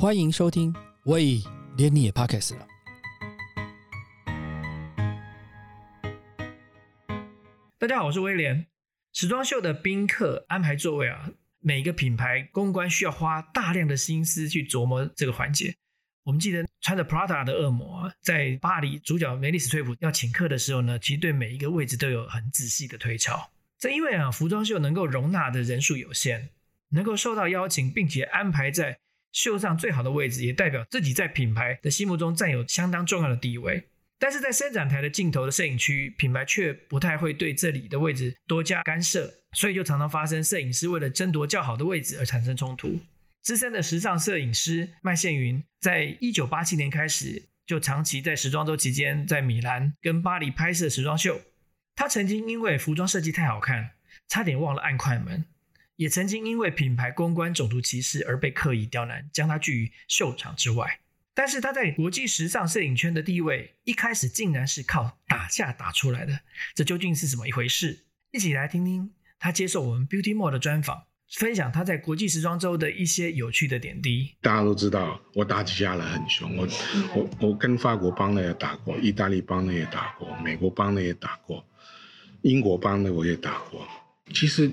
欢迎收听，喂，连你也 Podcast 了。大家好，我是威廉。时装秀的宾客安排座位啊，每个品牌公关需要花大量的心思去琢磨这个环节。我们记得穿着 Prada 的恶魔在巴黎，主角梅丽史翠普要请客的时候呢，其实对每一个位置都有很仔细的推敲。正因为啊，服装秀能够容纳的人数有限，能够受到邀请并且安排在秀上最好的位置，也代表自己在品牌的心目中占有相当重要的地位。但是在伸展台的镜头的摄影区，品牌却不太会对这里的位置多加干涉，所以就常常发生摄影师为了争夺较好的位置而产生冲突。资深的时尚摄影师麦宪云，在一九八七年开始就长期在时装周期间在米兰跟巴黎拍摄时装秀。他曾经因为服装设计太好看，差点忘了按快门；也曾经因为品牌公关种族歧视而被刻意刁难，将他拒于秀场之外。但是他在国际时尚摄影圈的地位，一开始竟然是靠打架打出来的，这究竟是怎么一回事？一起来听听他接受我们 Beauty More 的专访，分享他在国际时装周的一些有趣的点滴。大家都知道，我打起架来很凶。我我我跟法国帮的也打过，意大利帮的也打过，美国帮的也打过。英国帮的我也打过，其实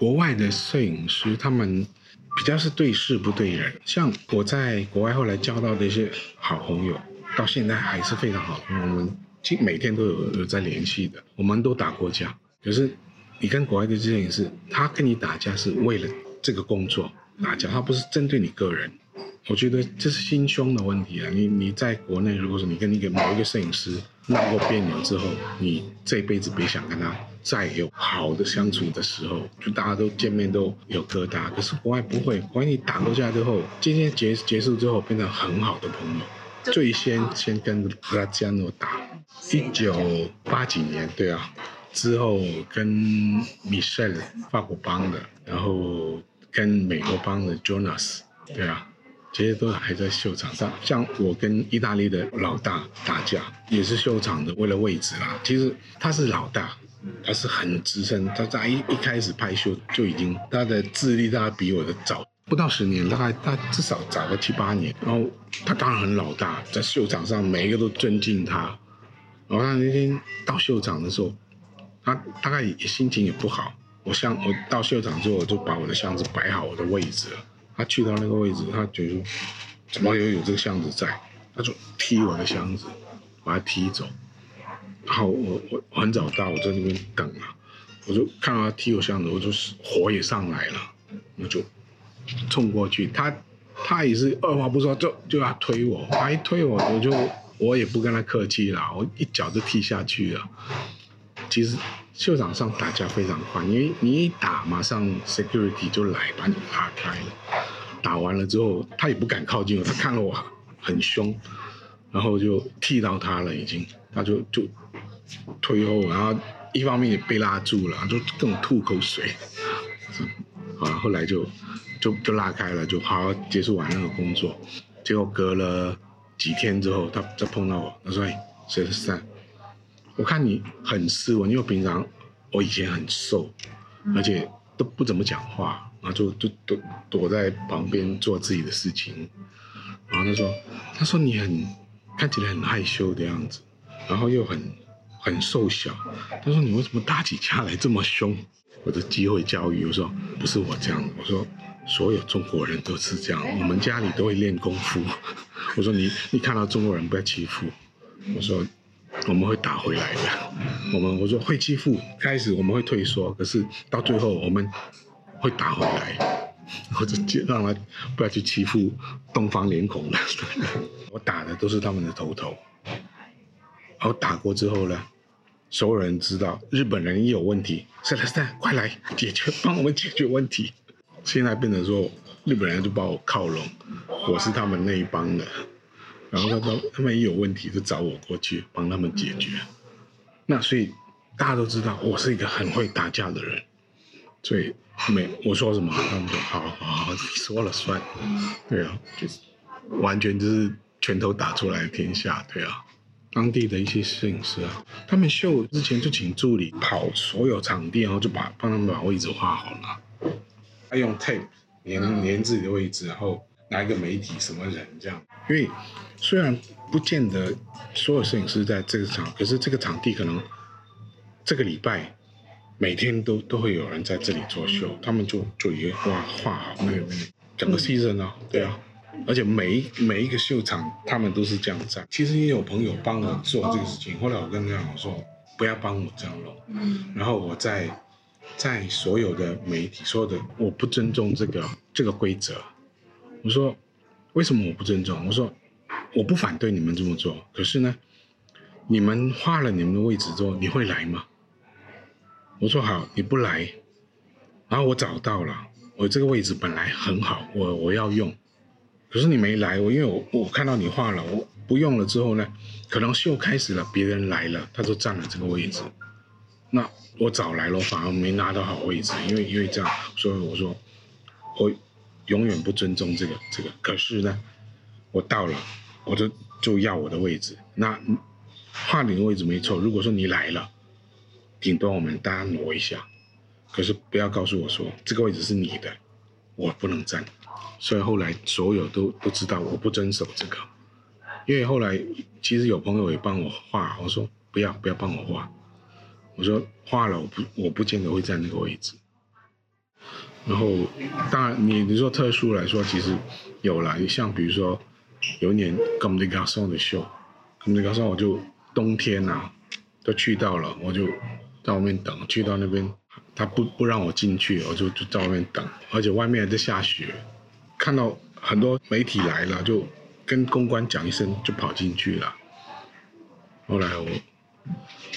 国外的摄影师他们比较是对事不对人。像我在国外后来交到的一些好朋友，到现在还是非常好，我们其实每天都有有在联系的。我们都打过架，可是你跟国外的摄影师，他跟你打架是为了这个工作打架，他不是针对你个人。我觉得这是心胸的问题啊！你你在国内，如果说你跟一个某一个摄影师闹过别扭之后，你这辈子别想跟他再有好的相处的时候，就大家都见面都有疙瘩。可是国外不会，国外你打过架之后，今天结结束之后变成很好的朋友。最先先跟布拉加诺打，一九八几年，对啊，之后跟米歇尔法国帮的，然后跟美国帮的 Jonas，对啊。这些都还在秀场上，像我跟意大利的老大打架，也是秀场的，为了位置啦。其实他是老大，他是很资深，他在一一开始拍秀就已经他的资历大概比我的早不到十年，大概他至少早个七八年。然后他当然很老大，在秀场上每一个都尊敬他。然后他那天到秀场的时候，他大概也心情也不好。我像我到秀场之后，我就把我的箱子摆好我的位置了。他去到那个位置，他觉得怎么又有这个箱子在，他就踢我的箱子，把他踢走。好我我很早到，我在那边等啊，我就看到他踢我箱子，我就火也上来了，我就冲过去。他他也是二话不说就就要推我，他一推我，我就我也不跟他客气了，我一脚就踢下去了。其实秀场上打架非常快，因为你一打，马上 security 就来把你拉开了。打完了之后，他也不敢靠近我，他看了我很凶，然后就踢到他了，已经，他就就退后，然后一方面也被拉住了，就各种吐口水，啊，后来就就就拉开了，就好好结束完那个工作。结果隔了几天之后，他再碰到我，他说：“哎，谁是三？我看你很斯文，因为平常我以前很瘦，而且都不怎么讲话。”然后就就躲躲在旁边做自己的事情，然后他说：“他说你很看起来很害羞的样子，然后又很很瘦小。他说你为什么打起架来这么凶？”我的机会教育我说：“不是我这样，我说所有中国人都是这样，我们家里都会练功夫。我说你你看到中国人不要欺负。我说我们会打回来的。我们我说会欺负，开始我们会退缩，可是到最后我们。”会打回来，或者让他不要去欺负东方脸孔了。我打的都是他们的头头。然后打过之后呢，所有人知道日本人一有问题，赛莱赛，快来解决，帮我们解决问题。现在变成说，日本人就把我靠拢，我是他们那一帮的。然后他说他们一有问题就找我过去帮他们解决。那所以大家都知道我是一个很会打架的人。所以没我说什么，他们就好好好说了算，对啊，就是完全就是拳头打出来的天下，对啊。当地的一些摄影师啊，他们秀之前就请助理跑所有场地，然后就把帮他们把位置画好了，他用 tape 粘粘自己的位置，然后哪一个媒体什么人这样。因为虽然不见得所有摄影师在这个场，可是这个场地可能这个礼拜每天都都会有人在这里做秀，他们就就已经画画好那个那个整个 season 啊，对啊。而且每一每一个秀场，他们都是这样站。其实也有朋友帮我做这个事情，后来我跟他讲，我说不要帮我这样弄。嗯。然后我在在所有的媒体，所有的我不尊重这个这个规则。我说为什么我不尊重？我说我不反对你们这么做，可是呢，你们画了你们的位置之后，你会来吗？我说好，你不来，然后我找到了，我这个位置本来很好，我我要用。可是你没来，我因为我我看到你画了，我不用了之后呢，可能秀开始了，别人来了，他就占了这个位置，那我早来了，反而没拿到好位置，因为因为这样，所以我说我永远不尊重这个这个。可是呢，我到了，我就就要我的位置。那画你的位置没错，如果说你来了，顶多我们大家挪一下，可是不要告诉我说这个位置是你的，我不能站。所以后来所有都都知道我不遵守这个，因为后来其实有朋友也帮我画，我说不要不要帮我画，我说画了我不我不见得会在那个位置。然后当然你你说特殊来说，其实有了，像比如说有一年 g o m d i g a s o n 的秀 g o m d i g a s o n 我就冬天呐都去到了，我就在外面等，去到那边他不不让我进去，我就就在外面等，而且外面还在下雪。看到很多媒体来了，就跟公关讲一声，就跑进去了。后来我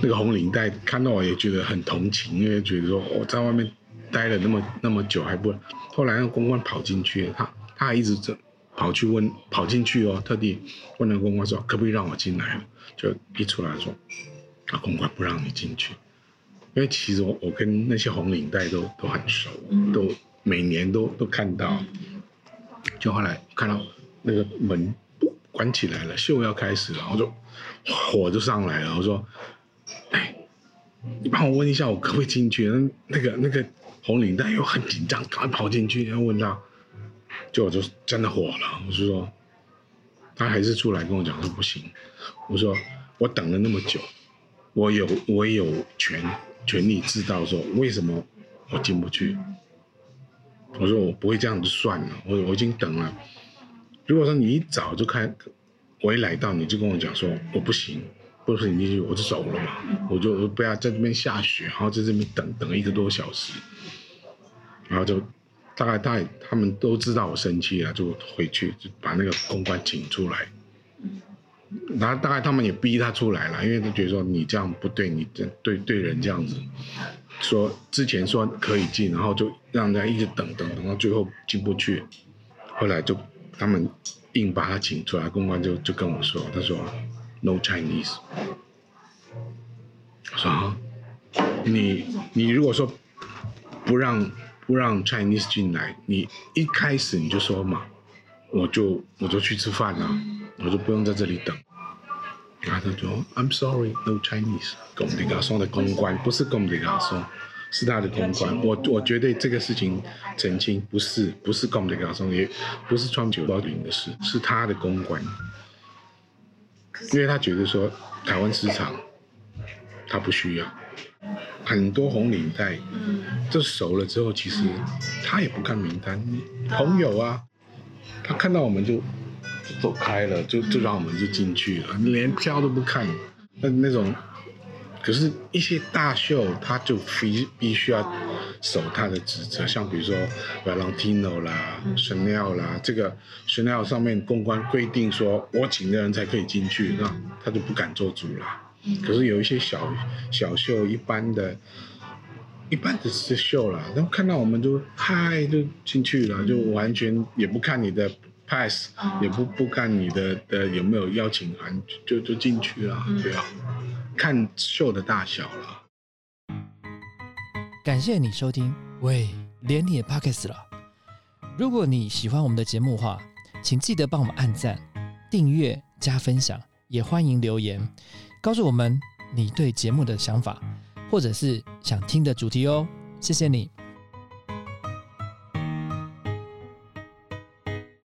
那个红领带看到我也觉得很同情，因为觉得说我在外面待了那么那么久还不，后来那个公关跑进去，他他还一直这跑去问跑进去哦，特地问那个公关说可不可以让我进来，就一出来说，啊公关不让你进去，因为其实我我跟那些红领带都都很熟，都每年都都看到。就后来看到那个门关起来了，秀要开始了，我就火就上来了。我说：“哎，你帮我问一下，我可不可以进去？”那那个那个红领带又很紧张，赶快跑进去，然后问他，就我就真的火了。我是说，他还是出来跟我讲说不行。我说我等了那么久，我有我有权权利知道说为什么我进不去。我说我不会这样子算了，我我已经等了。如果说你一早就开，我一来到你就跟我讲说我不行，不是你进去我就走了嘛，我就不要在这边下雪，然后在这边等等一个多小时，然后就大概大他们都知道我生气了，就回去就把那个公关请出来，然后大概他们也逼他出来了，因为他觉得说你这样不对，你这对对人这样子。说之前说可以进，然后就让人家一直等等等到最后进不去，后来就他们硬把他请出来，公关就就跟我说，他说 No Chinese。我说啊，你你如果说不让不让 Chinese 进来，你一开始你就说嘛，我就我就去吃饭了，我就不用在这里等。然后他就说：“I'm sorry, no Chinese。”公迪卡松的公关不是公迪卡松，是他的公关。我我觉得这个事情澄清不是不是公迪卡松，也不是川九八零的事，是他的公关。因为他觉得说台湾市场他不需要很多红领带，就熟了之后，其实他也不看名单，朋友啊，他看到我们就。走开了，就就让我们就进去了，连票都不看。那那种，可是一些大秀，他就必必须要守他的职责，像比如说 Valentino 啦、Chanel 啦，这个 Chanel 上面公关规定说，我请的人才可以进去，那他就不敢做主了。可是有一些小小秀，一般的、一般的秀了，然后看到我们就嗨就进去了，就完全也不看你的。Pass 也不不看你的的有没有邀请函，就就进去了，对啊，看秀的大小了。感谢你收听，喂，连你也 pockets 了。如果你喜欢我们的节目话，请记得帮我们按赞、订阅、加分享，也欢迎留言告诉我们你对节目的想法，或者是想听的主题哦。谢谢你。